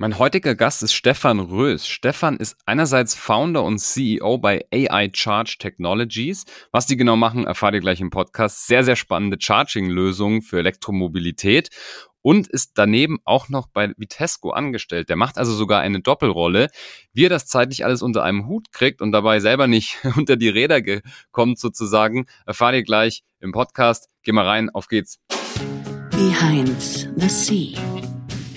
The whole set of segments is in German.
Mein heutiger Gast ist Stefan Rös. Stefan ist einerseits Founder und CEO bei AI Charge Technologies. Was die genau machen, erfahrt ihr gleich im Podcast. Sehr, sehr spannende Charging-Lösungen für Elektromobilität und ist daneben auch noch bei Vitesco angestellt. Der macht also sogar eine Doppelrolle. Wie er das zeitlich alles unter einem Hut kriegt und dabei selber nicht unter die Räder kommt sozusagen, erfahrt ihr gleich im Podcast. Geh mal rein, auf geht's. Behind the Sea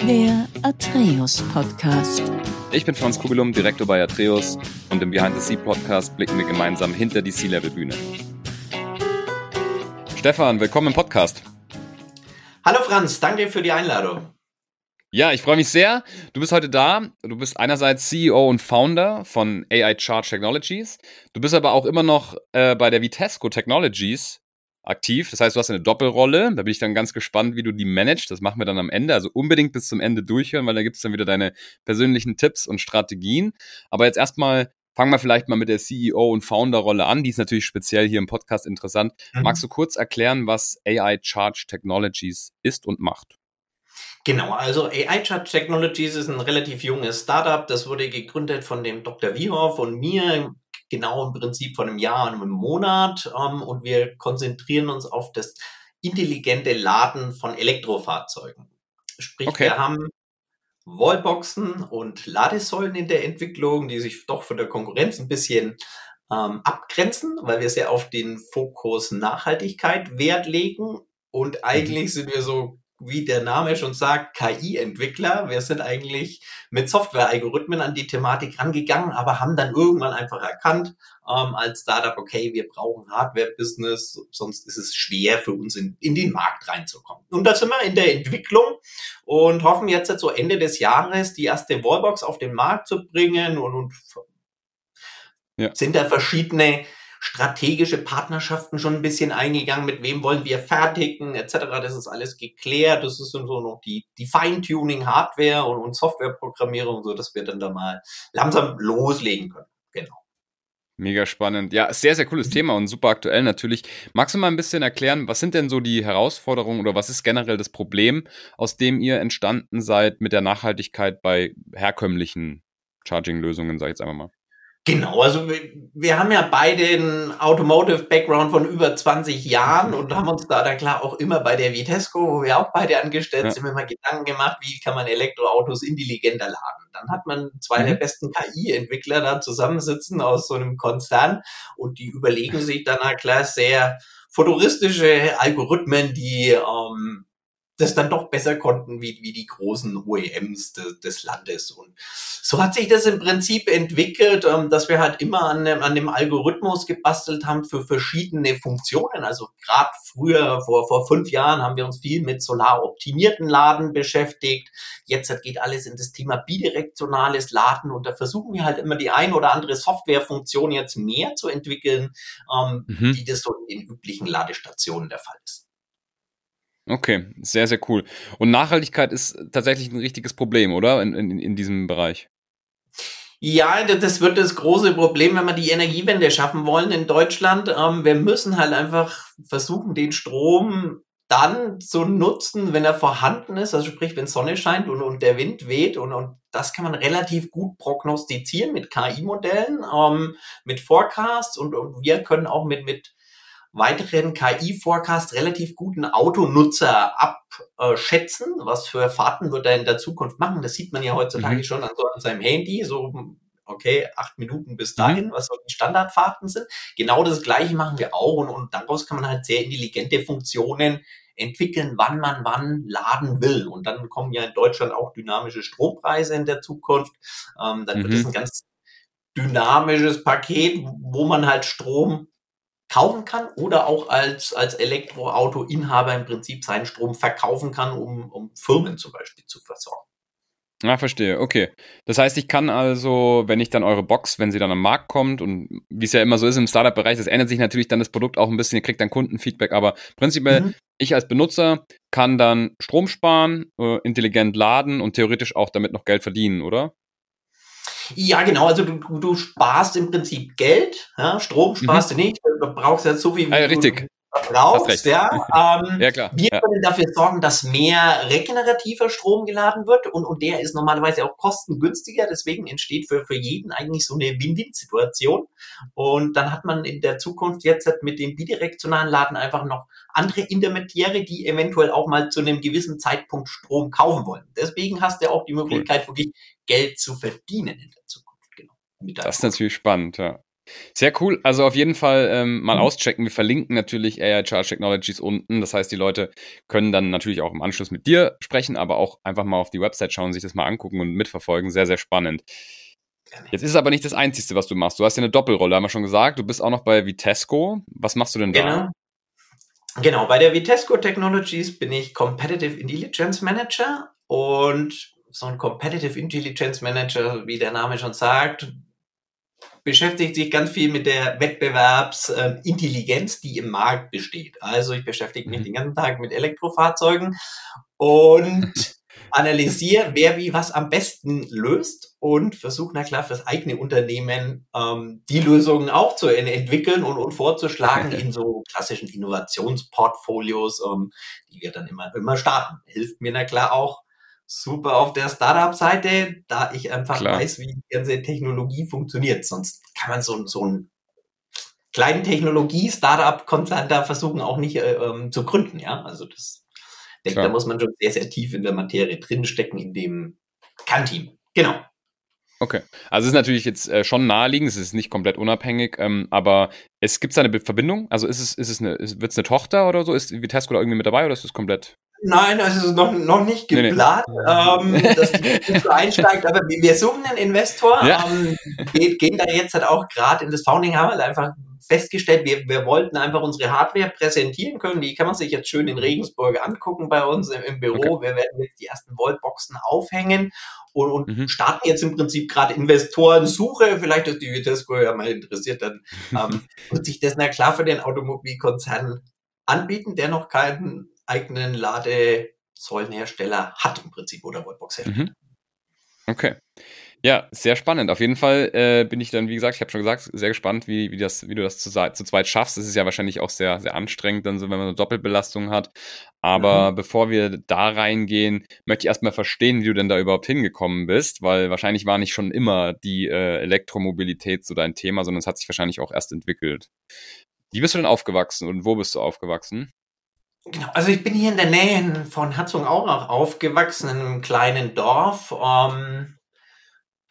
der Atreus Podcast. Ich bin Franz Kugelum, Direktor bei Atreus und im Behind the Sea Podcast blicken wir gemeinsam hinter die Sea-Level-Bühne. Stefan, willkommen im Podcast. Hallo Franz, danke für die Einladung. Ja, ich freue mich sehr. Du bist heute da. Du bist einerseits CEO und Founder von AI Charge Technologies. Du bist aber auch immer noch äh, bei der Vitesco Technologies aktiv. Das heißt, du hast eine Doppelrolle. Da bin ich dann ganz gespannt, wie du die managst. Das machen wir dann am Ende. Also unbedingt bis zum Ende durchhören, weil da gibt es dann wieder deine persönlichen Tipps und Strategien. Aber jetzt erstmal fangen wir vielleicht mal mit der CEO und Founder-Rolle an. Die ist natürlich speziell hier im Podcast interessant. Mhm. Magst du kurz erklären, was AI Charge Technologies ist und macht? Genau, also AI Charge Technologies ist ein relativ junges Startup. Das wurde gegründet von dem Dr. Wiehoff und mir genau im Prinzip von einem Jahr und einem Monat. Ähm, und wir konzentrieren uns auf das intelligente Laden von Elektrofahrzeugen. Sprich, okay. wir haben Wallboxen und Ladesäulen in der Entwicklung, die sich doch von der Konkurrenz ein bisschen ähm, abgrenzen, weil wir sehr auf den Fokus Nachhaltigkeit Wert legen. Und mhm. eigentlich sind wir so wie der Name schon sagt, KI-Entwickler. Wir sind eigentlich mit Software-Algorithmen an die Thematik rangegangen, aber haben dann irgendwann einfach erkannt, ähm, als Startup, okay, wir brauchen Hardware-Business, sonst ist es schwer für uns in, in den Markt reinzukommen. Und da sind wir in der Entwicklung und hoffen jetzt so Ende des Jahres die erste Wallbox auf den Markt zu bringen und, und ja. sind da verschiedene strategische Partnerschaften schon ein bisschen eingegangen, mit wem wollen wir fertigen, etc. Das ist alles geklärt. Das ist so noch die, die Feintuning, Hardware und, und Softwareprogrammierung, so dass wir dann da mal langsam loslegen können. Genau. Mega spannend. Ja, sehr, sehr cooles Thema und super aktuell natürlich. Magst du mal ein bisschen erklären, was sind denn so die Herausforderungen oder was ist generell das Problem, aus dem ihr entstanden seid mit der Nachhaltigkeit bei herkömmlichen Charging-Lösungen, sag ich jetzt einfach mal? Genau, also wir, wir haben ja beide einen Automotive-Background von über 20 Jahren und haben uns da dann klar auch immer bei der Vitesco, wo wir auch beide angestellt ja. sind, immer Gedanken gemacht, wie kann man Elektroautos intelligenter laden. Dann hat man zwei mhm. der besten KI-Entwickler da zusammensitzen aus so einem Konzern und die überlegen sich dann halt klar sehr futuristische Algorithmen, die ähm, das dann doch besser konnten wie, wie die großen OEMs de, des Landes. Und so hat sich das im Prinzip entwickelt, ähm, dass wir halt immer an dem, an dem Algorithmus gebastelt haben für verschiedene Funktionen. Also gerade früher, vor, vor fünf Jahren, haben wir uns viel mit solaroptimierten Laden beschäftigt. Jetzt geht alles in das Thema bidirektionales Laden und da versuchen wir halt immer die ein oder andere Softwarefunktion jetzt mehr zu entwickeln, ähm, mhm. wie das so in den üblichen Ladestationen der Fall ist. Okay, sehr, sehr cool. Und Nachhaltigkeit ist tatsächlich ein richtiges Problem, oder? In, in, in diesem Bereich. Ja, das wird das große Problem, wenn wir die Energiewende schaffen wollen in Deutschland. Ähm, wir müssen halt einfach versuchen, den Strom dann zu nutzen, wenn er vorhanden ist, also sprich, wenn Sonne scheint und, und der Wind weht und, und das kann man relativ gut prognostizieren mit KI-Modellen, ähm, mit Forecasts und, und wir können auch mit, mit weiteren KI-Forecast relativ guten Autonutzer abschätzen, was für Fahrten wird er in der Zukunft machen. Das sieht man ja heutzutage mhm. schon an, so, an seinem Handy, so okay, acht Minuten bis dahin, mhm. was so die Standardfahrten sind. Genau das gleiche machen wir auch und, und daraus kann man halt sehr intelligente Funktionen entwickeln, wann man wann laden will. Und dann kommen ja in Deutschland auch dynamische Strompreise in der Zukunft. Ähm, dann mhm. wird es ein ganz dynamisches Paket, wo man halt Strom kaufen kann oder auch als, als Elektroauto-Inhaber im Prinzip seinen Strom verkaufen kann, um, um Firmen zum Beispiel zu versorgen. Ah, verstehe. Okay. Das heißt, ich kann also, wenn ich dann eure Box, wenn sie dann am Markt kommt und wie es ja immer so ist im Startup-Bereich, das ändert sich natürlich dann das Produkt auch ein bisschen, ihr kriegt dann Kundenfeedback, aber prinzipiell, mhm. ich als Benutzer kann dann Strom sparen, äh, intelligent laden und theoretisch auch damit noch Geld verdienen, oder? Ja, genau. Also du, du sparst im Prinzip Geld. Ja? Strom sparst mhm. du nicht. Du brauchst ja so viel. Ah, ja, richtig. Brauchst, ja. Ähm, ja klar. Wir ja. können dafür sorgen, dass mehr regenerativer Strom geladen wird und, und der ist normalerweise auch kostengünstiger. Deswegen entsteht für, für jeden eigentlich so eine Win-Win-Situation. Und dann hat man in der Zukunft jetzt mit dem bidirektionalen Laden einfach noch andere Intermediäre, die eventuell auch mal zu einem gewissen Zeitpunkt Strom kaufen wollen. Deswegen hast du auch die Möglichkeit, cool. wirklich Geld zu verdienen in der Zukunft. Genau. Das ist natürlich spannend, ja. Sehr cool. Also auf jeden Fall ähm, mal mhm. auschecken. Wir verlinken natürlich AI Charge Technologies unten. Das heißt, die Leute können dann natürlich auch im Anschluss mit dir sprechen, aber auch einfach mal auf die Website schauen, sich das mal angucken und mitverfolgen. Sehr, sehr spannend. Jetzt ist es aber nicht das Einzige, was du machst. Du hast ja eine Doppelrolle, haben wir schon gesagt. Du bist auch noch bei Vitesco. Was machst du denn da? Genau. Genau, bei der Vitesco Technologies bin ich Competitive Intelligence Manager und so ein Competitive Intelligence Manager, wie der Name schon sagt, beschäftigt sich ganz viel mit der Wettbewerbsintelligenz, die im Markt besteht. Also ich beschäftige mich mhm. den ganzen Tag mit Elektrofahrzeugen und analysiere, wer wie was am besten löst und versuche, na klar, für das eigene Unternehmen ähm, die Lösungen auch zu entwickeln und, und vorzuschlagen in so klassischen Innovationsportfolios, ähm, die wir dann immer, immer starten. Hilft mir na klar auch, super auf der Startup-Seite, da ich einfach Klar. weiß, wie die ganze Technologie funktioniert. Sonst kann man so, so einen kleinen Technologie-Startup-Konzern da versuchen auch nicht äh, ähm, zu gründen. Ja, also das, denke, da muss man schon sehr, sehr tief in der Materie drinstecken in dem Kernteam. Genau. Okay. Also es ist natürlich jetzt äh, schon naheliegend, es ist nicht komplett unabhängig, ähm, aber es gibt eine Verbindung? Also ist es, ist es eine, wird es eine Tochter oder so? Ist Vitesco da irgendwie mit dabei oder ist es komplett Nein, ist noch, noch nicht geplant, nee, nee. Ähm, dass die so einsteigt, aber wir suchen einen Investor, ja. ähm, gehen, gehen da jetzt halt auch gerade in das Founding, haben wir einfach festgestellt, wir, wir wollten einfach unsere Hardware präsentieren können, die kann man sich jetzt schön in Regensburg angucken bei uns im, im Büro, okay. wir werden jetzt die ersten Voltboxen aufhängen und, und mhm. starten jetzt im Prinzip gerade Investorensuche, vielleicht ist die Vitesco ja mal interessiert, dann ähm, wird sich das na klar für den Automobilkonzern anbieten, der noch keinen eigenen Ladesäulenhersteller hat im Prinzip oder Wallbox-Hersteller. Mhm. Okay. Ja, sehr spannend. Auf jeden Fall äh, bin ich dann, wie gesagt, ich habe schon gesagt, sehr gespannt, wie, wie, das, wie du das zu, zu zweit schaffst. Es ist ja wahrscheinlich auch sehr, sehr anstrengend, dann so, wenn man eine Doppelbelastung hat. Aber mhm. bevor wir da reingehen, möchte ich erstmal verstehen, wie du denn da überhaupt hingekommen bist, weil wahrscheinlich war nicht schon immer die äh, Elektromobilität so dein Thema, sondern es hat sich wahrscheinlich auch erst entwickelt. Wie bist du denn aufgewachsen und wo bist du aufgewachsen? Genau, also ich bin hier in der Nähe von Herzogenaurach aufgewachsen, in einem kleinen Dorf. Ähm,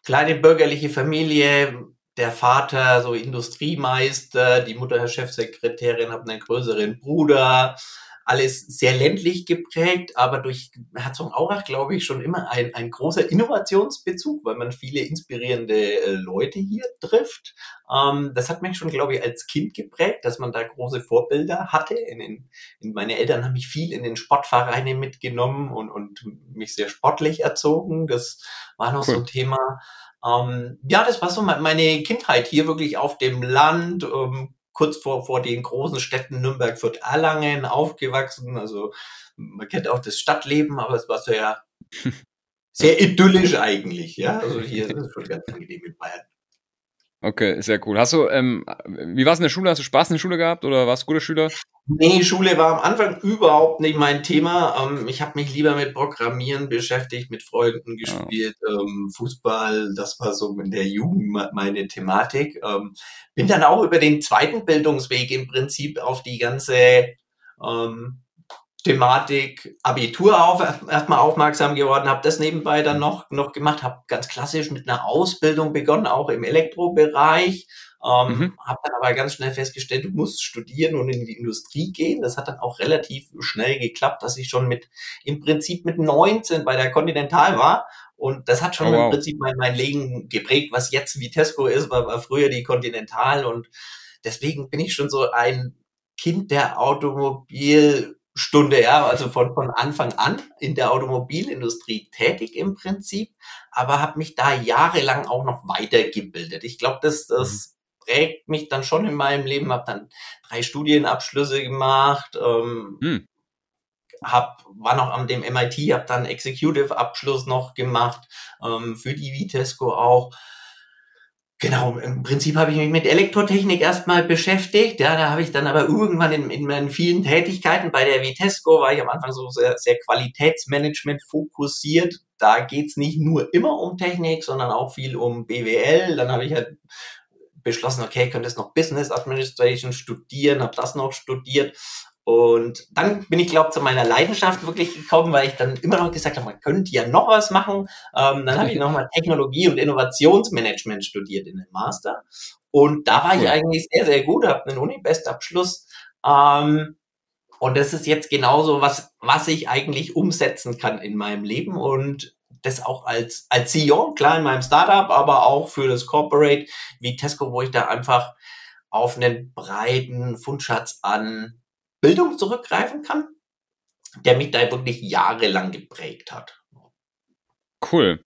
kleine bürgerliche Familie, der Vater so Industriemeister, die Mutter Chefsekretärin, hat einen größeren Bruder alles sehr ländlich geprägt, aber durch Herzogenaurach, glaube ich, schon immer ein, ein großer Innovationsbezug, weil man viele inspirierende äh, Leute hier trifft. Ähm, das hat mich schon, glaube ich, als Kind geprägt, dass man da große Vorbilder hatte. In den, in meine Eltern haben mich viel in den Sportvereine mitgenommen und, und mich sehr sportlich erzogen. Das war noch cool. so ein Thema. Ähm, ja, das war so meine Kindheit hier wirklich auf dem Land, ähm, kurz vor, vor den großen Städten Nürnberg, Fürth, Erlangen aufgewachsen. Also man kennt auch das Stadtleben, aber es war so ja sehr idyllisch eigentlich. Ja, also hier ist es schon ganz angenehm in Bayern. Okay, sehr cool. Hast du, ähm, wie war es in der Schule? Hast du Spaß in der Schule gehabt oder warst du guter Schüler? Nee, Schule war am Anfang überhaupt nicht mein Thema. Ähm, ich habe mich lieber mit Programmieren beschäftigt, mit Freunden gespielt, ja. ähm, Fußball, das war so in der Jugend meine Thematik. Ähm, bin dann auch über den zweiten Bildungsweg im Prinzip auf die ganze ähm, Thematik Abitur auf, erstmal aufmerksam geworden, habe das nebenbei dann noch, noch gemacht, habe ganz klassisch mit einer Ausbildung begonnen, auch im Elektrobereich, ähm, mhm. habe dann aber ganz schnell festgestellt, du musst studieren und in die Industrie gehen. Das hat dann auch relativ schnell geklappt, dass ich schon mit im Prinzip mit 19 bei der Continental war und das hat schon oh, wow. im Prinzip mein, mein Leben geprägt, was jetzt Vitesco ist, war, war früher die Continental und deswegen bin ich schon so ein Kind der Automobil Stunde, ja, also von, von Anfang an in der Automobilindustrie tätig im Prinzip, aber habe mich da jahrelang auch noch weitergebildet. Ich glaube, das, das mhm. Prägt mich dann schon in meinem Leben, habe dann drei Studienabschlüsse gemacht, ähm, mhm. hab, war noch am dem MIT, habe dann Executive-Abschluss noch gemacht, ähm, für die Vitesco auch Genau, im Prinzip habe ich mich mit Elektrotechnik erstmal beschäftigt. Ja, da habe ich dann aber irgendwann in, in meinen vielen Tätigkeiten bei der Vitesco war ich am Anfang so sehr, sehr Qualitätsmanagement fokussiert. Da geht's nicht nur immer um Technik, sondern auch viel um BWL. Dann habe ich halt beschlossen, okay, könntest noch Business Administration studieren, habe das noch studiert und dann bin ich, glaube zu meiner Leidenschaft wirklich gekommen, weil ich dann immer noch gesagt habe, man könnte ja noch was machen. Ähm, dann habe ich nochmal Technologie und Innovationsmanagement studiert in dem Master. Und da war ich eigentlich sehr, sehr gut, habe einen Uni-Bestabschluss. Ähm, und das ist jetzt genauso was, was ich eigentlich umsetzen kann in meinem Leben und das auch als, als CEO, klar in meinem Startup, aber auch für das Corporate wie Tesco, wo ich da einfach auf einen breiten Fundschatz an Bildung zurückgreifen kann, der mich da wirklich jahrelang geprägt hat. Cool.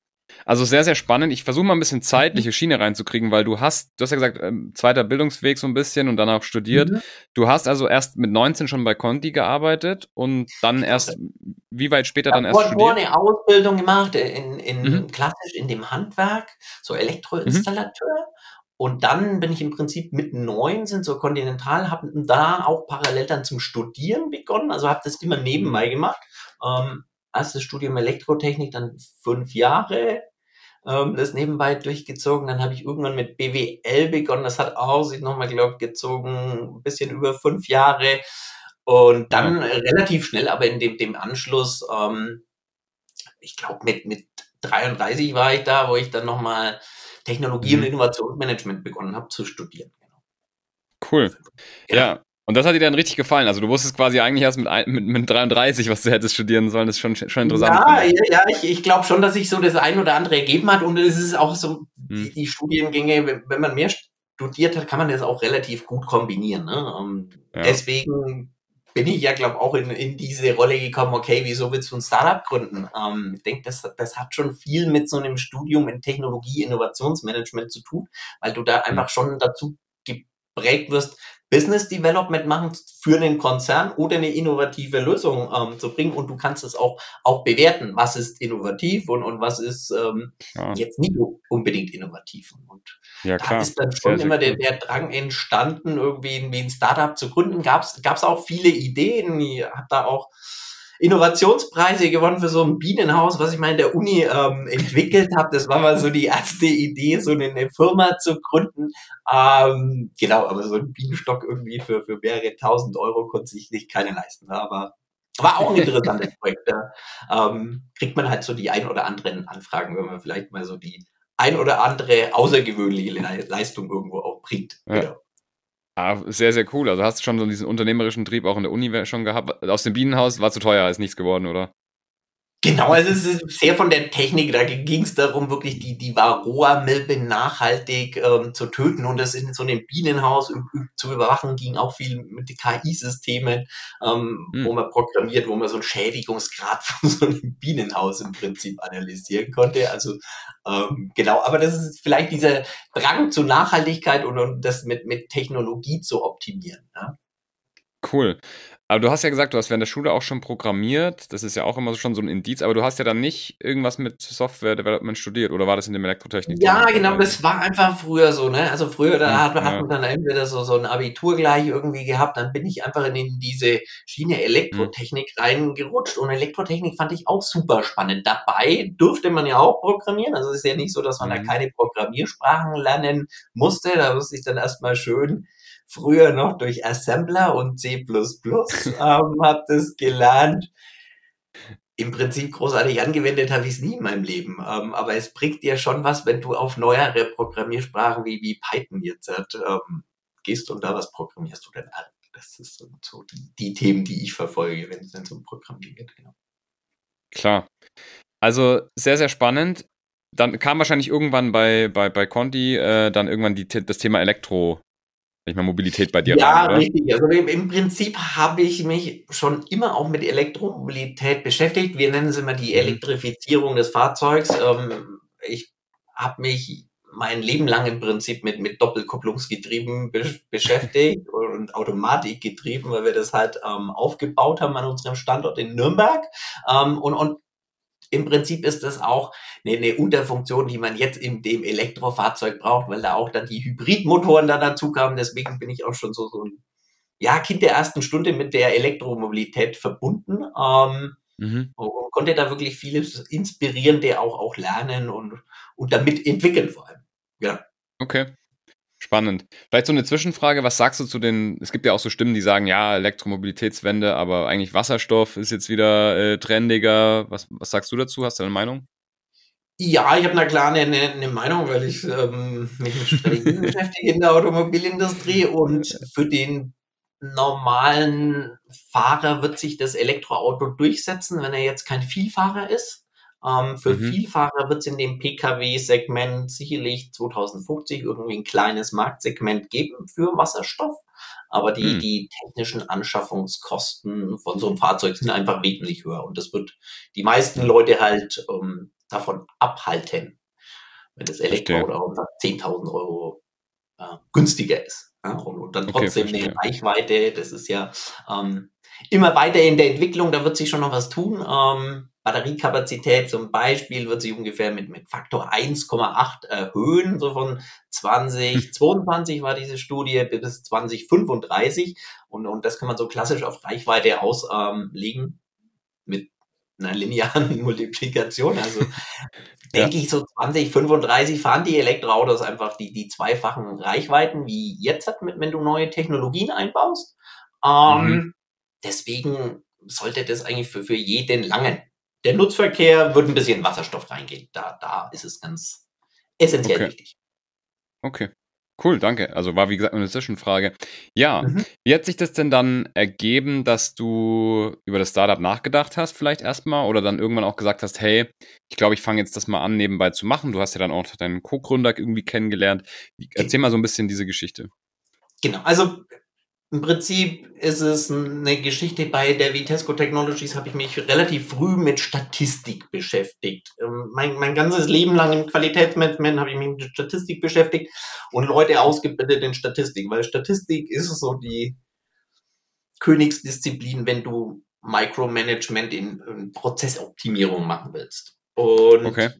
Also sehr, sehr spannend. Ich versuche mal ein bisschen zeitliche mhm. Schiene reinzukriegen, weil du hast, du hast ja gesagt, ähm, zweiter Bildungsweg so ein bisschen und dann auch studiert. Mhm. Du hast also erst mit 19 schon bei Conti gearbeitet und dann erst, wie weit später dann erst studiert? Ich habe eine Ausbildung gemacht in, in mhm. klassisch in dem Handwerk, so Elektroinstallateur. Mhm. Und dann bin ich im Prinzip mit 19 zur Continental, habe da auch parallel dann zum Studieren begonnen, also habe das immer nebenbei gemacht. Ähm, erstes Studium Elektrotechnik, dann fünf Jahre, ähm, das nebenbei durchgezogen. Dann habe ich irgendwann mit BWL begonnen, das hat auch sich nochmal, glaube ich, gezogen, ein bisschen über fünf Jahre. Und dann ja. relativ schnell, aber in dem, dem Anschluss, ähm, ich glaube mit, mit 33 war ich da, wo ich dann nochmal Technologie- mhm. und Innovationsmanagement begonnen habe zu studieren. Genau. Cool. Ja. ja. Und das hat dir dann richtig gefallen. Also du wusstest quasi eigentlich erst mit, mit, mit 33, was du hättest studieren sollen. Das ist schon, schon interessant. Ja, ja, ja, ich, ich glaube schon, dass sich so das ein oder andere ergeben hat. Und es ist auch so, hm. die, die, Studiengänge, wenn man mehr studiert hat, kann man das auch relativ gut kombinieren. Ne? Ähm, ja. Deswegen bin ich ja, glaube auch in, in diese Rolle gekommen, okay, wieso willst du ein Startup gründen? Ähm, ich denke, das, das hat schon viel mit so einem Studium in Technologie, Innovationsmanagement zu tun, weil du da einfach schon dazu geprägt wirst, Business Development machen für einen Konzern oder eine innovative Lösung ähm, zu bringen und du kannst es auch, auch bewerten, was ist innovativ und, und was ist ähm, ja. jetzt nicht unbedingt innovativ. Und ja, da ist dann schon sehr, immer sehr der, der, Drang entstanden, irgendwie ein Startup zu gründen. Gab es auch viele Ideen. Ich habe da auch Innovationspreise gewonnen für so ein Bienenhaus, was ich mal in der Uni ähm, entwickelt habe. Das war mal so die erste Idee, so eine, eine Firma zu gründen. Ähm, genau, aber so ein Bienenstock irgendwie für, für mehrere tausend Euro konnte sich nicht keine leisten. Aber war auch ein interessantes Projekt. Da ähm, kriegt man halt so die ein oder anderen Anfragen, wenn man vielleicht mal so die ein oder andere außergewöhnliche Leistung irgendwo auch bringt. Ja. Genau. Ah, sehr, sehr cool. Also hast du schon so diesen unternehmerischen Trieb auch in der Uni schon gehabt. Aus dem Bienenhaus war zu teuer, ist nichts geworden, oder? Genau, also es ist sehr von der Technik, da ging es darum, wirklich die, die Varroa-Milbe nachhaltig ähm, zu töten und das in so einem Bienenhaus zu überwachen, ging auch viel mit KI-Systemen, ähm, hm. wo man programmiert, wo man so einen Schädigungsgrad von so einem Bienenhaus im Prinzip analysieren konnte. Also ähm, genau, aber das ist vielleicht dieser Drang zur Nachhaltigkeit und, und das mit, mit Technologie zu optimieren. Ja? Cool. Aber du hast ja gesagt, du hast während der Schule auch schon programmiert. Das ist ja auch immer schon so ein Indiz. Aber du hast ja dann nicht irgendwas mit Software Development studiert oder war das in dem Elektrotechnik? Ja, genau. Das war einfach früher so. Ne? Also früher da hat, hat man dann entweder so, so ein Abitur gleich irgendwie gehabt. Dann bin ich einfach in diese Schiene Elektrotechnik hm. reingerutscht. Und Elektrotechnik fand ich auch super spannend. Dabei durfte man ja auch programmieren. Also es ist ja nicht so, dass man hm. da mhm. keine Programmiersprachen lernen musste. Da musste ich dann erstmal schön früher noch durch Assembler und C++ ähm, habe das gelernt. Im Prinzip großartig angewendet habe ich es nie in meinem Leben. Ähm, aber es bringt dir schon was, wenn du auf neuere Programmiersprachen wie, wie Python jetzt ähm, gehst und da was programmierst du denn an. Das ist so die, die Themen, die ich verfolge, wenn es denn um Programmieren geht. Genau. Klar. Also sehr, sehr spannend. Dann kam wahrscheinlich irgendwann bei, bei, bei Conti äh, dann irgendwann die, das Thema Elektro ich meine, Mobilität bei dir Ja, rein, richtig. Also im, im Prinzip habe ich mich schon immer auch mit Elektromobilität beschäftigt. Wir nennen es immer die mhm. Elektrifizierung des Fahrzeugs. Ähm, ich habe mich mein Leben lang im Prinzip mit, mit Doppelkupplungsgetrieben be beschäftigt und Automatikgetrieben, weil wir das halt ähm, aufgebaut haben an unserem Standort in Nürnberg. Ähm, und, und im Prinzip ist das auch eine, eine Unterfunktion, die man jetzt in dem Elektrofahrzeug braucht, weil da auch dann die Hybridmotoren dann dazu kamen. Deswegen bin ich auch schon so, so ein ja, Kind der ersten Stunde mit der Elektromobilität verbunden. Ähm, mhm. Und konnte da wirklich vieles Inspirierende auch, auch lernen und, und damit entwickeln vor allem. Ja. Okay. Spannend. Vielleicht so eine Zwischenfrage, was sagst du zu den, es gibt ja auch so Stimmen, die sagen, ja, Elektromobilitätswende, aber eigentlich Wasserstoff ist jetzt wieder äh, trendiger. Was, was sagst du dazu? Hast du eine Meinung? Ja, ich habe na klar eine, eine Meinung, weil ich ähm, mich mit Strategien beschäftige in der Automobilindustrie und für den normalen Fahrer wird sich das Elektroauto durchsetzen, wenn er jetzt kein Vielfahrer ist. Ähm, für mhm. Vielfahrer wird es in dem Pkw-Segment sicherlich 2050 irgendwie ein kleines Marktsegment geben für Wasserstoff. Aber die, mhm. die technischen Anschaffungskosten von so einem Fahrzeug sind einfach wesentlich höher. Und das wird die meisten Leute halt ähm, davon abhalten, wenn das Elektroauto 10.000 Euro äh, günstiger ist. Ja, und, und, dann trotzdem okay, eine Reichweite, das ist ja ähm, immer weiter in der Entwicklung, da wird sich schon noch was tun. Ähm, Batteriekapazität zum Beispiel wird sich ungefähr mit, mit Faktor 1,8 erhöhen, so von 2022 war diese Studie bis 2035 und, und das kann man so klassisch auf Reichweite auslegen ähm, mit einer linearen Multiplikation. Also ja. denke ich, so 2035 fahren die Elektroautos einfach die, die zweifachen Reichweiten wie jetzt hat, wenn du neue Technologien einbaust. Ähm, mhm. Deswegen sollte das eigentlich für, für jeden langen. Der Nutzverkehr wird ein bisschen Wasserstoff reingehen. Da, da ist es ganz essentiell okay. wichtig. Okay. Cool, danke. Also war wie gesagt eine Zwischenfrage. Ja, mhm. wie hat sich das denn dann ergeben, dass du über das Startup nachgedacht hast, vielleicht erstmal, oder dann irgendwann auch gesagt hast, hey, ich glaube, ich fange jetzt das mal an, nebenbei zu machen. Du hast ja dann auch deinen Co-Gründer irgendwie kennengelernt. Erzähl mal so ein bisschen diese Geschichte. Genau, also im Prinzip ist es eine Geschichte, bei der Vitesco Technologies habe ich mich relativ früh mit Statistik beschäftigt. Ähm, mein, mein ganzes Leben lang im Qualitätsmanagement habe ich mich mit Statistik beschäftigt und Leute ausgebildet in Statistik, weil Statistik ist so die Königsdisziplin, wenn du Micromanagement in, in Prozessoptimierung machen willst. Und okay.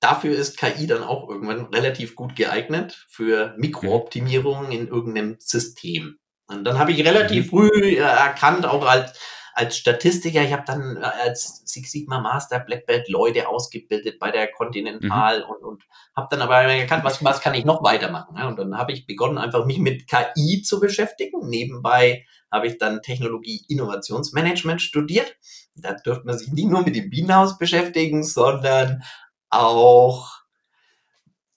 dafür ist KI dann auch irgendwann relativ gut geeignet für Mikrooptimierungen in irgendeinem System. Und dann habe ich relativ mhm. früh äh, erkannt, auch als, als Statistiker, ich habe dann äh, als Six Sigma Master Black Belt Leute ausgebildet bei der Continental mhm. und, und habe dann aber erkannt, was, was kann ich noch weitermachen. Ja? Und dann habe ich begonnen, einfach mich mit KI zu beschäftigen. Nebenbei habe ich dann Technologie Innovationsmanagement studiert. Da dürfte man sich nicht nur mit dem Bienenhaus beschäftigen, sondern auch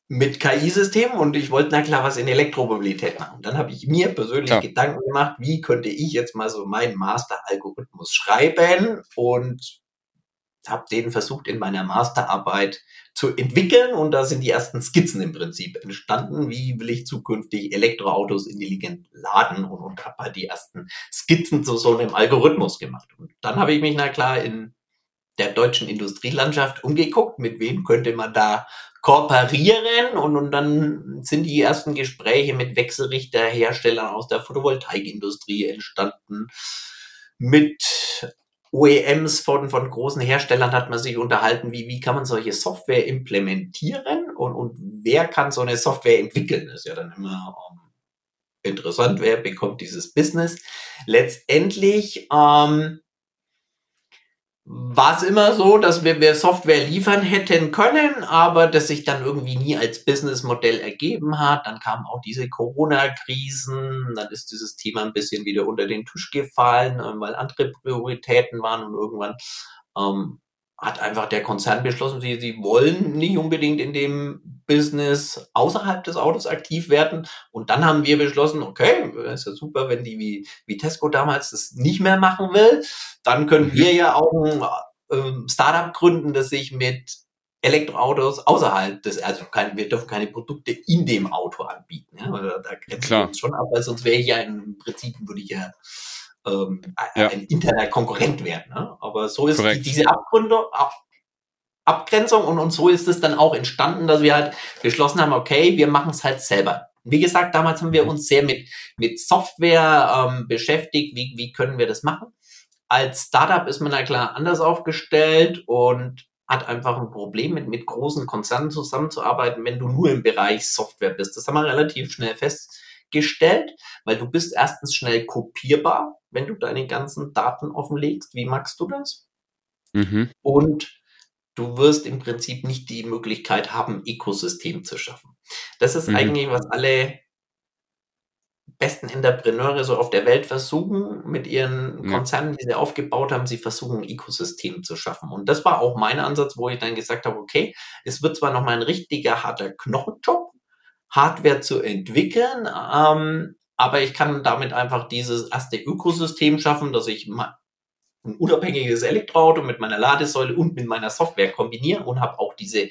mit KI-Systemen und ich wollte na klar was in Elektromobilität machen. Dann habe ich mir persönlich ja. Gedanken gemacht, wie könnte ich jetzt mal so meinen Master-Algorithmus schreiben und habe den versucht in meiner Masterarbeit zu entwickeln und da sind die ersten Skizzen im Prinzip entstanden, wie will ich zukünftig Elektroautos intelligent laden und, und habe halt die ersten Skizzen zu so einem Algorithmus gemacht. Und dann habe ich mich na klar in der deutschen Industrielandschaft umgeguckt, mit wem könnte man da kooperieren und, und dann sind die ersten Gespräche mit Wechselrichterherstellern aus der Photovoltaikindustrie entstanden. Mit OEMs von, von großen Herstellern hat man sich unterhalten, wie, wie kann man solche Software implementieren und, und wer kann so eine Software entwickeln. Das ist ja dann immer um, ähm, interessant, wer bekommt dieses Business. Letztendlich ähm, war es immer so, dass wir, wir Software liefern hätten können, aber das sich dann irgendwie nie als Businessmodell ergeben hat. Dann kamen auch diese Corona-Krisen, dann ist dieses Thema ein bisschen wieder unter den Tisch gefallen, weil andere Prioritäten waren und irgendwann ähm, hat einfach der Konzern beschlossen, sie, sie wollen nicht unbedingt in dem Business außerhalb des Autos aktiv werden. Und dann haben wir beschlossen, okay, ist ja super, wenn die wie, wie Tesco damals das nicht mehr machen will. Dann können mhm. wir ja auch ein ähm, Startup gründen, das sich mit Elektroautos außerhalb des, also kein, wir dürfen keine Produkte in dem Auto anbieten. Ja? Da grenzen wir uns schon ab, weil sonst wäre ich ja im Prinzip, würde ich ja ähm, ja. ein interner Konkurrent werden. Ne? Aber so ist die, diese Abgründe, Ab, Abgrenzung und, und so ist es dann auch entstanden, dass wir halt beschlossen haben, okay, wir machen es halt selber. Wie gesagt, damals haben wir mhm. uns sehr mit, mit Software ähm, beschäftigt, wie, wie können wir das machen. als Startup ist man da klar anders aufgestellt und hat einfach ein Problem mit, mit großen Konzernen zusammenzuarbeiten, wenn du nur im Bereich Software bist. Das haben wir relativ schnell festgestellt, weil du bist erstens schnell kopierbar, wenn du deine ganzen Daten offenlegst. Wie magst du das? Mhm. Und du wirst im Prinzip nicht die Möglichkeit haben, Ökosystem zu schaffen. Das ist mhm. eigentlich, was alle besten Entrepreneure so auf der Welt versuchen, mit ihren Konzernen, die sie aufgebaut haben, sie versuchen, ein Ökosystem zu schaffen. Und das war auch mein Ansatz, wo ich dann gesagt habe, okay, es wird zwar nochmal ein richtiger harter Knochenjob, Hardware zu entwickeln, ähm, aber ich kann damit einfach dieses erste Ökosystem schaffen, dass ich ein unabhängiges Elektroauto mit meiner Ladesäule und mit meiner Software kombiniere und habe auch diese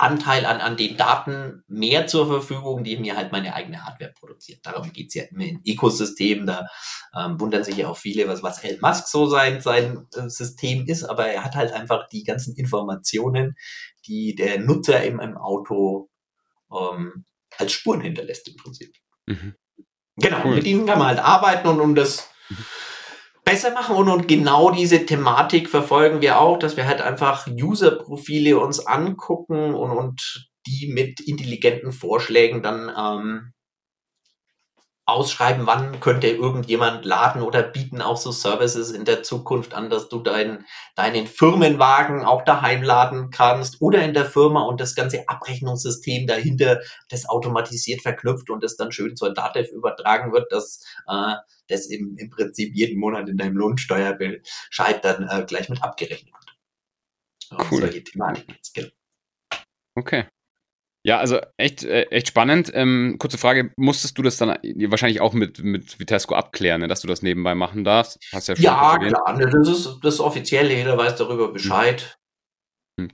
Anteil an, an den Daten mehr zur Verfügung, die mir halt meine eigene Hardware produziert. Darum geht's ja im Ökosystem. Da ähm, wundern sich ja auch viele, was, was Elon Musk so sein, sein äh, System ist, aber er hat halt einfach die ganzen Informationen, die der Nutzer im, im Auto ähm, als Spuren hinterlässt im Prinzip. Mhm. Genau, cool. mit ihnen kann man halt arbeiten und um das mhm besser machen und, und genau diese Thematik verfolgen wir auch, dass wir halt einfach User-Profile uns angucken und, und die mit intelligenten Vorschlägen dann ähm, ausschreiben, wann könnte irgendjemand laden oder bieten auch so Services in der Zukunft an, dass du dein, deinen Firmenwagen auch daheim laden kannst oder in der Firma und das ganze Abrechnungssystem dahinter das automatisiert verknüpft und das dann schön zur Datev übertragen wird, dass äh, das im, im Prinzip jeden Monat in deinem Lohnsteuerbescheid dann äh, gleich mit abgerechnet wird. Cool. Solche Thematiken. Genau. Okay. Ja, also echt, äh, echt spannend. Ähm, kurze Frage, musstest du das dann wahrscheinlich auch mit, mit Vitesco abklären, ne, dass du das nebenbei machen darfst? Hast ja, schon ja klar, ne, das ist das Offizielle, jeder weiß darüber hm. Bescheid. Hm.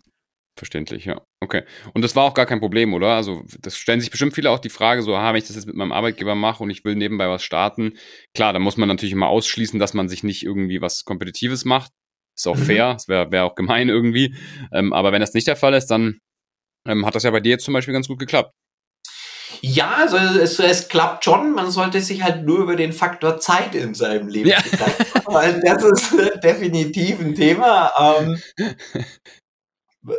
Verständlich, ja. Okay. Und das war auch gar kein Problem, oder? Also, das stellen sich bestimmt viele auch die Frage, so, ha, wenn ich das jetzt mit meinem Arbeitgeber mache und ich will nebenbei was starten, klar, da muss man natürlich immer ausschließen, dass man sich nicht irgendwie was Kompetitives macht. Ist auch mhm. fair, das wäre wär auch gemein irgendwie. Ähm, aber wenn das nicht der Fall ist, dann ähm, hat das ja bei dir jetzt zum Beispiel ganz gut geklappt. Ja, also es, es, klappt schon. Man sollte sich halt nur über den Faktor Zeit in seinem Leben ja. weil das ist definitiv ein Thema. Ähm,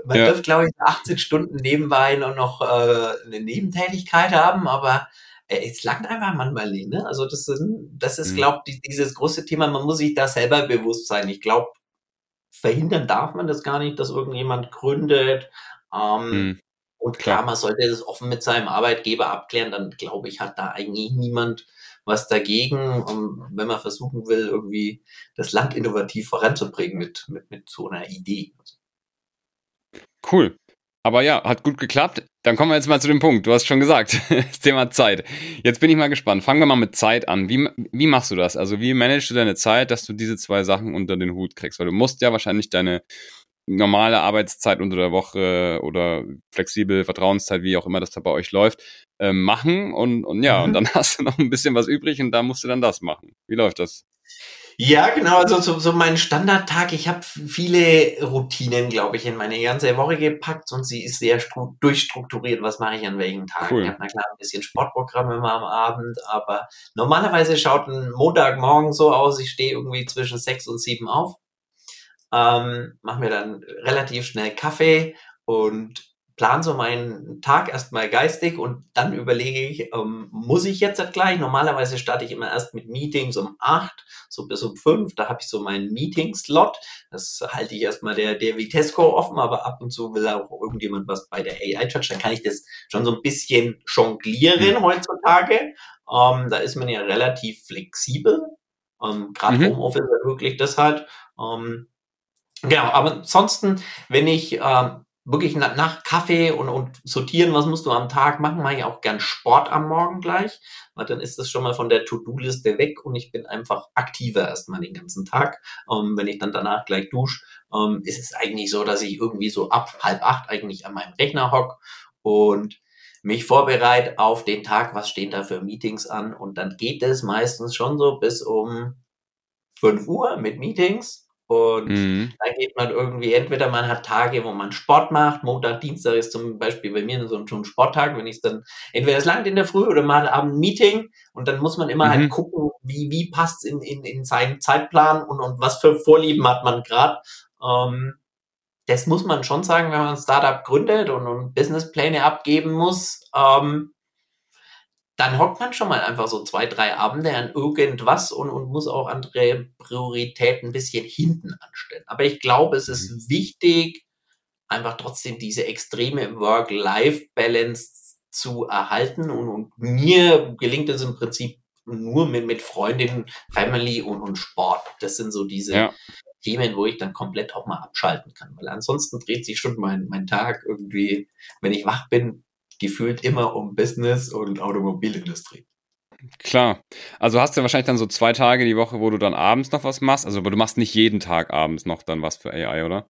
man ja. dürfte, glaube ich, 18 Stunden nebenbei noch äh, eine Nebentätigkeit haben, aber äh, es langt einfach manchmal nicht. Ne? Also das ist, das ist mhm. glaube ich, dieses große Thema. Man muss sich da selber bewusst sein. Ich glaube, verhindern darf man das gar nicht, dass irgendjemand gründet ähm, hm. Und klar, man sollte das offen mit seinem Arbeitgeber abklären, dann glaube ich, hat da eigentlich niemand was dagegen, um, wenn man versuchen will, irgendwie das Land innovativ voranzubringen mit, mit, mit so einer Idee. Cool. Aber ja, hat gut geklappt. Dann kommen wir jetzt mal zu dem Punkt. Du hast schon gesagt, das Thema Zeit. Jetzt bin ich mal gespannt. Fangen wir mal mit Zeit an. Wie, wie machst du das? Also wie managst du deine Zeit, dass du diese zwei Sachen unter den Hut kriegst? Weil du musst ja wahrscheinlich deine normale Arbeitszeit unter der Woche oder flexibel Vertrauenszeit, wie auch immer das da bei euch läuft, äh, machen und, und ja, mhm. und dann hast du noch ein bisschen was übrig und da musst du dann das machen. Wie läuft das? Ja, genau, also so, so mein Standardtag, ich habe viele Routinen, glaube ich, in meine ganze Woche gepackt und sie ist sehr durchstrukturiert, was mache ich an welchen Tagen. Cool. Ich habe na klar ein bisschen Sportprogramm immer am Abend, aber normalerweise schaut ein Montagmorgen so aus, ich stehe irgendwie zwischen sechs und sieben auf ähm, mache mir dann relativ schnell Kaffee und plan so meinen Tag erstmal geistig und dann überlege ich, ähm, muss ich jetzt halt gleich? Normalerweise starte ich immer erst mit Meetings um acht, so bis um fünf. Da habe ich so meinen Meeting-Slot. Das halte ich erstmal der, der Vitesco offen, aber ab und zu will auch irgendjemand was bei der AI-Touch. Dann kann ich das schon so ein bisschen jonglieren mhm. heutzutage. Ähm, da ist man ja relativ flexibel. Ähm, Gerade mhm. Homeoffice ermöglicht das halt. Ähm, Genau, aber ansonsten, wenn ich äh, wirklich nach, nach Kaffee und, und sortieren, was musst du am Tag machen, mache ich auch gern Sport am Morgen gleich, weil dann ist das schon mal von der To-Do-Liste weg und ich bin einfach aktiver erstmal den ganzen Tag. Ähm, wenn ich dann danach gleich dusche, ähm, ist es eigentlich so, dass ich irgendwie so ab halb acht eigentlich an meinem Rechner hock und mich vorbereite auf den Tag, was stehen da für Meetings an und dann geht es meistens schon so bis um 5 Uhr mit Meetings Und mhm. da geht man irgendwie, entweder man hat Tage, wo man Sport macht, Montag, Dienstag ist zum Beispiel bei mir so ein, Sporttag, wenn ich es dann, entweder es langt in der Früh oder man hat abend ein Meeting und dann muss man immer halt mhm. halt gucken, wie, wie passt in, in, in seinen Zeitplan und, und was für Vorlieben hat man gerade. Ähm, das muss man schon sagen, wenn man ein Startup gründet und, und Businesspläne abgeben muss. Ähm, dann hockt man schon mal einfach so zwei, drei Abende an irgendwas und, und muss auch andere Prioritäten ein bisschen hinten anstellen. Aber ich glaube, es ist mhm. wichtig, einfach trotzdem diese extreme Work-Life-Balance zu erhalten. Und, und, mir gelingt es im Prinzip nur mit, mit Freundinnen, Family und, und Sport. Das sind so diese ja. Themen, wo ich dann komplett auch mal abschalten kann. Weil ansonsten dreht sich schon mein, mein Tag irgendwie, wenn ich wach bin, gefühlt immer um Business und Automobilindustrie. Klar. Also hast du wahrscheinlich dann so zwei Tage die Woche, wo du dann abends noch was machst. Also, aber du machst nicht jeden Tag abends noch dann was für AI, oder?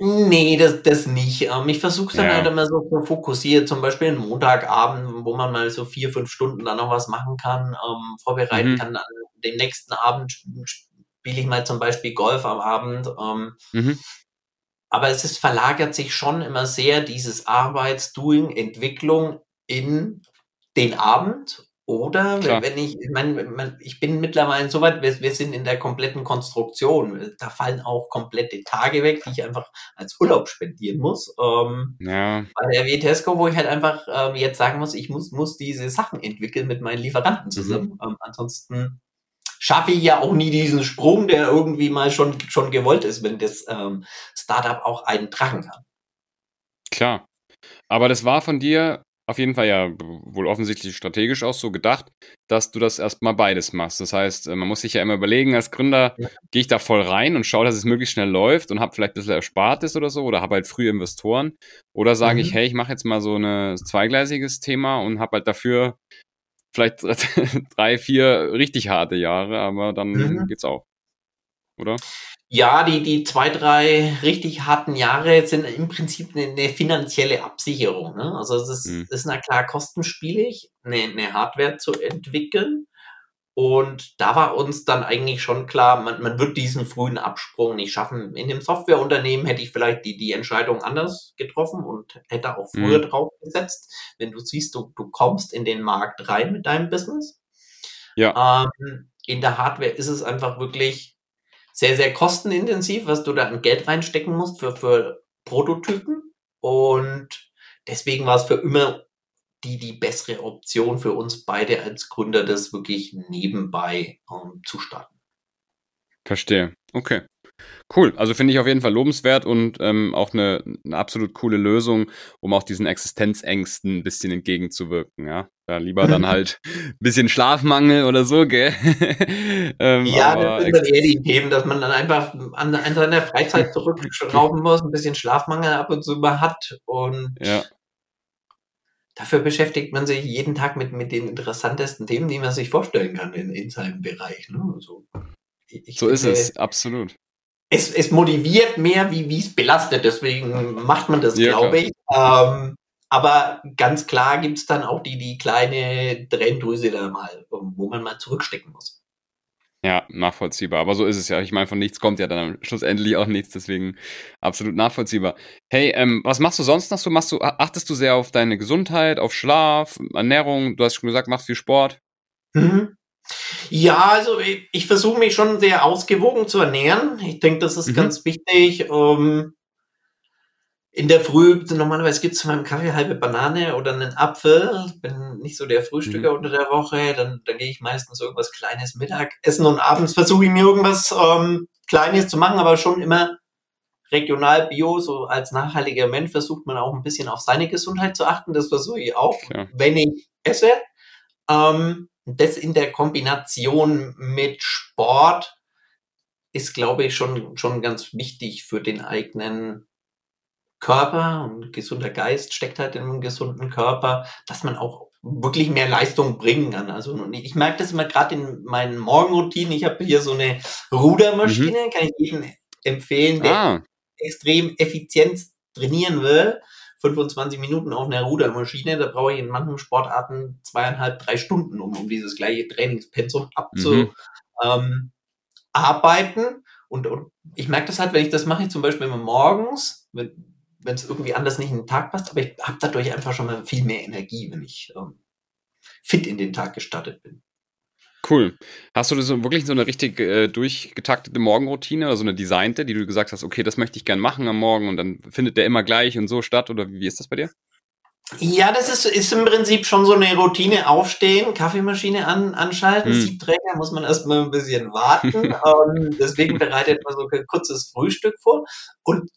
Nee, das, das nicht. Ähm, ich versuche es dann ja. halt immer so fokussiert, zum Beispiel einen Montagabend, wo man mal so vier, fünf Stunden dann noch was machen kann, ähm, vorbereiten mhm. kann. An dem nächsten Abend spiele ich mal zum Beispiel Golf am Abend. Ähm, mhm aber es ist, verlagert sich schon immer sehr dieses Arbeits-, Doing, Entwicklung in den Abend. Oder Klar. wenn ich, ich meine, ich bin mittlerweile so weit, wir, wir, sind in der kompletten Konstruktion. Da fallen auch komplette Tage weg, die ich einfach als Urlaub spendieren muss. Ähm, ja. Bei der Vitesco, wo ich halt einfach ähm, jetzt sagen muss, ich muss, muss diese Sachen entwickeln mit meinen Lieferanten mhm. zusammen. Mhm. Ähm, ansonsten schaffe ich ja auch nie diesen Sprung, der irgendwie mal schon, schon gewollt ist, wenn das ähm, Startup auch einen tragen kann. Klar. Aber das war von dir auf jeden Fall ja wohl offensichtlich strategisch auch so gedacht, dass du das erstmal beides machst. Das heißt, äh, man muss sich ja immer überlegen, als Gründer, ja. gehe ich da voll rein und schaue, dass es möglichst schnell läuft und habe vielleicht ein bisschen Erspartes oder so oder habe halt frühe Investoren. Oder sage mhm. ich, hey, ich mache jetzt mal so ein zweigleisiges Thema und habe halt dafür vielleicht drei, vier richtig harte Jahre, aber dann mhm. geht's auch. Oder? Ja, die, die zwei, drei richtig harten Jahre sind im Prinzip eine, eine finanzielle Absicherung. Ne? Also es ist, mhm. ist na klar kostenspielig, eine, eine Hardware zu entwickeln. Und da war uns dann eigentlich schon klar, man, man wird diesen frühen Absprung nicht schaffen. In dem Softwareunternehmen hätte ich vielleicht die, die Entscheidung anders getroffen und hätte auch früher mhm. drauf gesetzt. Wenn du siehst, du, du kommst in den Markt rein mit deinem Business. Ja. Ähm, in der Hardware ist es einfach wirklich sehr, sehr kostenintensiv, was du da an Geld reinstecken musst für, für Prototypen. Und deswegen war es für immer die die bessere Option für uns beide als Gründer, das wirklich nebenbei ähm, zu starten. Verstehe. Okay. Cool. Also finde ich auf jeden Fall lobenswert und ähm, auch eine, eine, absolut coole Lösung, um auch diesen Existenzängsten ein bisschen entgegenzuwirken. Ja, da lieber dann halt ein bisschen Schlafmangel oder so, gell? ähm, ja, das sind dann eher die Themen, dass man dann einfach an, an seiner Freizeit zurückschrauben muss, ein bisschen Schlafmangel ab und zu mal hat und ja dafür beschäftigt man sich jeden Tag mit, mit den interessantesten Themen, die man sich vorstellen kann in, in seinem Bereich. Ne? Also, so ist es, absolut. Es, es motiviert mehr, wie es belastet, deswegen macht man das, ja, glaube ich. Ähm, aber ganz klar gibt es dann auch die, die kleine Tränendrüse da mal, wo man mal zurückstecken muss. Ja, nachvollziehbar. Aber so ist es ja. Ich meine, von nichts kommt ja dann schlussendlich auch nichts, deswegen absolut nachvollziehbar. Hey, ähm, was machst du sonst noch so? Machst du, achtest du sehr auf deine Gesundheit, auf Schlaf, Ernährung? Du hast schon gesagt, machst viel Sport. Mhm. Ja, also ich, ich versuche mich schon sehr ausgewogen zu ernähren. Ich denke, das ist mhm. ganz wichtig. Ähm, in der Früh, normalerweise gibt es zu meinem Kaffee halbe Banane oder einen Apfel. Ich bin nicht so der Frühstücker mhm. unter der Woche. Dann, dann gehe ich meistens irgendwas Kleines Mittagessen und abends versuche ich mir irgendwas ähm, Kleines zu machen, aber schon immer regional bio, so als nachhaltiger Mensch versucht man auch ein bisschen auf seine Gesundheit zu achten. Das versuche ich auch, ja. wenn ich esse. Ähm, das in der Kombination mit Sport ist, glaube ich, schon, schon ganz wichtig für den eigenen Körper und gesunder Geist steckt halt in einem gesunden Körper, dass man auch wirklich mehr Leistung bringen kann. Also ich merke das immer gerade in meinen Morgenroutinen. Ich habe hier so eine Rudermaschine, mhm. kann ich jedem empfehlen, der ah. extrem effizient trainieren will. 25 Minuten auf einer Rudermaschine, da brauche ich in manchen Sportarten zweieinhalb, drei Stunden, um, um dieses gleiche Trainingspensum abzuarbeiten. Mhm. Ähm, und, und ich merke das halt, wenn ich das mache, zum Beispiel immer morgens, wenn es irgendwie anders nicht in den Tag passt, aber ich habe dadurch einfach schon mal viel mehr Energie, wenn ich ähm, fit in den Tag gestartet bin. Cool. Hast du so wirklich so eine richtig äh, durchgetaktete Morgenroutine oder so eine designte, die du gesagt hast, okay, das möchte ich gern machen am Morgen und dann findet der immer gleich und so statt oder wie ist das bei dir? Ja, das ist, ist im Prinzip schon so eine Routine. Aufstehen, Kaffeemaschine an, anschalten, hm. Siebträger muss man erstmal ein bisschen warten. ähm, deswegen bereitet man so ein kurzes Frühstück vor. Und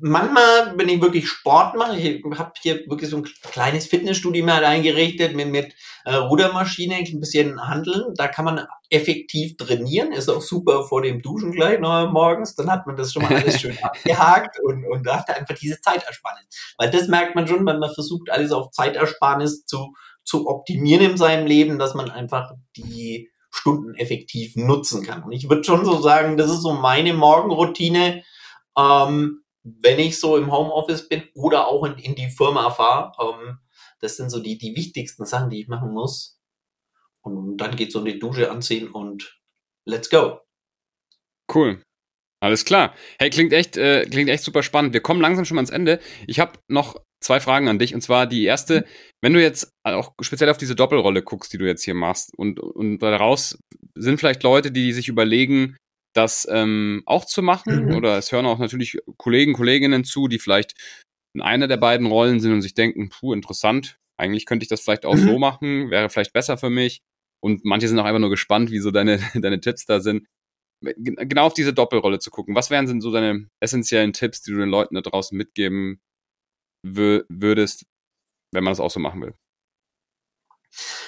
manchmal, wenn ich wirklich Sport mache, ich habe hier wirklich so ein kleines Fitnessstudio mal eingerichtet mit, mit äh, Rudermaschine, ein bisschen handeln. Da kann man effektiv trainieren, ist auch super vor dem Duschen gleich noch morgens. Dann hat man das schon mal alles schön abgehakt und, und da hat er einfach diese Zeitersparnis. Weil das merkt man schon, wenn man versucht, alles auf Zeitersparnis zu, zu optimieren in seinem Leben, dass man einfach die Stunden effektiv nutzen kann. Und ich würde schon so sagen, das ist so meine Morgenroutine. Ähm, wenn ich so im Homeoffice bin oder auch in, in die Firma fahre. Ähm, das sind so die, die wichtigsten Sachen, die ich machen muss. Und dann geht so in die Dusche anziehen und let's go. Cool. Alles klar. Hey, klingt echt, äh, klingt echt super spannend. Wir kommen langsam schon mal ans Ende. Ich habe noch zwei Fragen an dich. Und zwar die erste, wenn du jetzt auch speziell auf diese Doppelrolle guckst, die du jetzt hier machst, und, und daraus sind vielleicht Leute, die sich überlegen, das ähm, auch zu machen. Mhm. Oder es hören auch natürlich Kollegen, Kolleginnen zu, die vielleicht in einer der beiden Rollen sind und sich denken, puh, interessant, eigentlich könnte ich das vielleicht auch mhm. so machen, wäre vielleicht besser für mich. Und manche sind auch einfach nur gespannt, wie so deine, deine Tipps da sind. Genau auf diese Doppelrolle zu gucken. Was wären denn so deine essentiellen Tipps, die du den Leuten da draußen mitgeben würdest, wenn man das auch so machen will?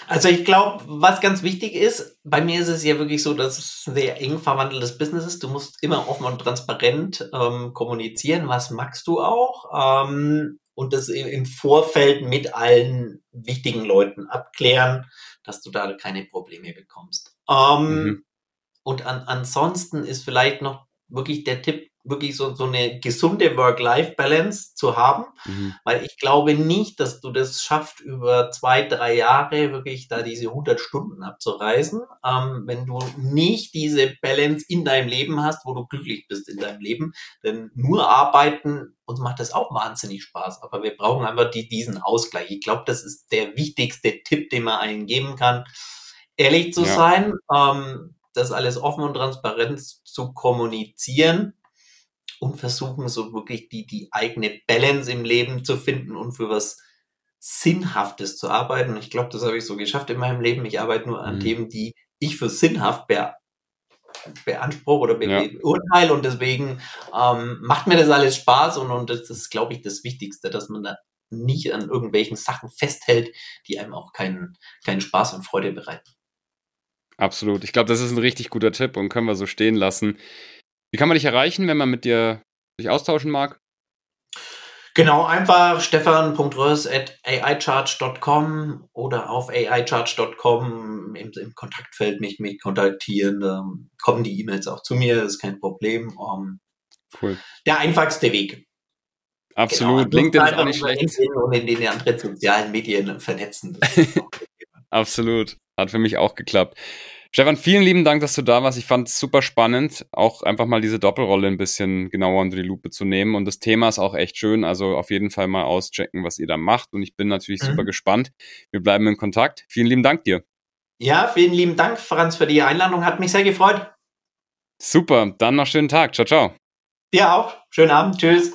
Also ich glaube, was ganz wichtig ist, bei mir ist es ja wirklich so, dass es ein sehr eng verwandeltes Business ist. Du musst immer offen und transparent ähm, kommunizieren, was magst du auch. Ähm, und das im Vorfeld mit allen wichtigen Leuten abklären, dass du da keine Probleme bekommst. Ähm, mhm. Und an, ansonsten ist vielleicht noch wirklich der Tipp, wirklich so, so eine gesunde Work-Life-Balance zu haben, mhm. weil ich glaube nicht, dass du das schaffst, über zwei, drei Jahre wirklich da diese 100 Stunden abzureisen, ähm, wenn du nicht diese Balance in deinem Leben hast, wo du glücklich bist in deinem Leben. Denn nur arbeiten, uns macht das auch wahnsinnig Spaß, aber wir brauchen einfach die, diesen Ausgleich. Ich glaube, das ist der wichtigste Tipp, den man einen geben kann, ehrlich zu ja. sein, ähm, das alles offen und transparent zu kommunizieren und versuchen so wirklich die, die eigene Balance im Leben zu finden und für was Sinnhaftes zu arbeiten. Ich glaube, das habe ich so geschafft in meinem Leben. Ich arbeite nur an mhm. Themen, die ich für sinnhaft be beanspruche oder be ja. beurteile und deswegen ähm, macht mir das alles Spaß und, und das ist, glaube ich, das Wichtigste, dass man da nicht an irgendwelchen Sachen festhält, die einem auch keinen, keinen Spaß und Freude bereiten. Absolut. Ich glaube, das ist ein richtig guter Tipp und können wir so stehen lassen. Wie kann man dich erreichen, wenn man mit dir sich austauschen mag? Genau, einfach stefan.rös.aicharge.com oder auf aicharge.com im, im, Kontaktfeld mich, mich kontaktieren. Ähm, kommen die E-Mails auch zu mir, ist kein Problem. Um, cool. Der einfachste Weg. Absolut. Genau, LinkedIn ist auch nicht schlecht. Und in den anderen sozialen Medien vernetzen. Absolut. Hat für mich auch geklappt. Stefan, vielen lieben Dank, dass du da warst. Ich fand es super spannend, auch einfach mal diese Doppelrolle ein bisschen genauer unter die Lupe zu nehmen. Und das Thema ist auch echt schön. Also auf jeden Fall mal auschecken, was ihr da macht. Und ich bin natürlich mhm. super gespannt. Wir bleiben in Kontakt. Vielen lieben Dank dir. Ja, vielen lieben Dank, Franz, für die Einladung. Hat mich sehr gefreut. Super. Dann noch schönen Tag. Ciao, ciao. Dir auch. Schönen Abend. Tschüss.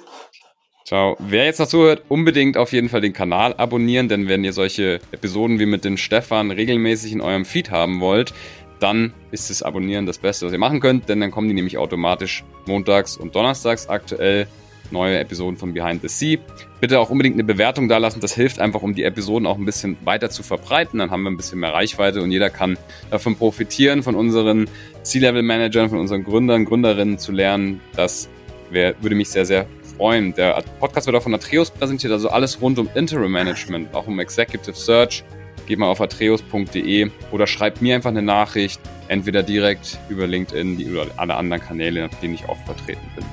Ciao. Wer jetzt noch zuhört, unbedingt auf jeden Fall den Kanal abonnieren, denn wenn ihr solche Episoden wie mit dem Stefan regelmäßig in eurem Feed haben wollt, dann ist das Abonnieren das Beste, was ihr machen könnt, denn dann kommen die nämlich automatisch montags und donnerstags aktuell neue Episoden von Behind the Sea. Bitte auch unbedingt eine Bewertung da lassen. Das hilft einfach, um die Episoden auch ein bisschen weiter zu verbreiten. Dann haben wir ein bisschen mehr Reichweite und jeder kann davon profitieren, von unseren C-Level-Managern, von unseren Gründern, Gründerinnen zu lernen. Das wär, würde mich sehr, sehr freuen. Der Podcast wird auch von Atreus präsentiert, also alles rund um Interim Management, auch um Executive Search. Geht mal auf atreus.de oder schreibt mir einfach eine Nachricht, entweder direkt über LinkedIn oder alle anderen Kanäle, auf denen ich auch vertreten bin.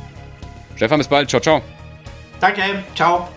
Stefan, bis bald. Ciao, ciao. Danke. Ciao.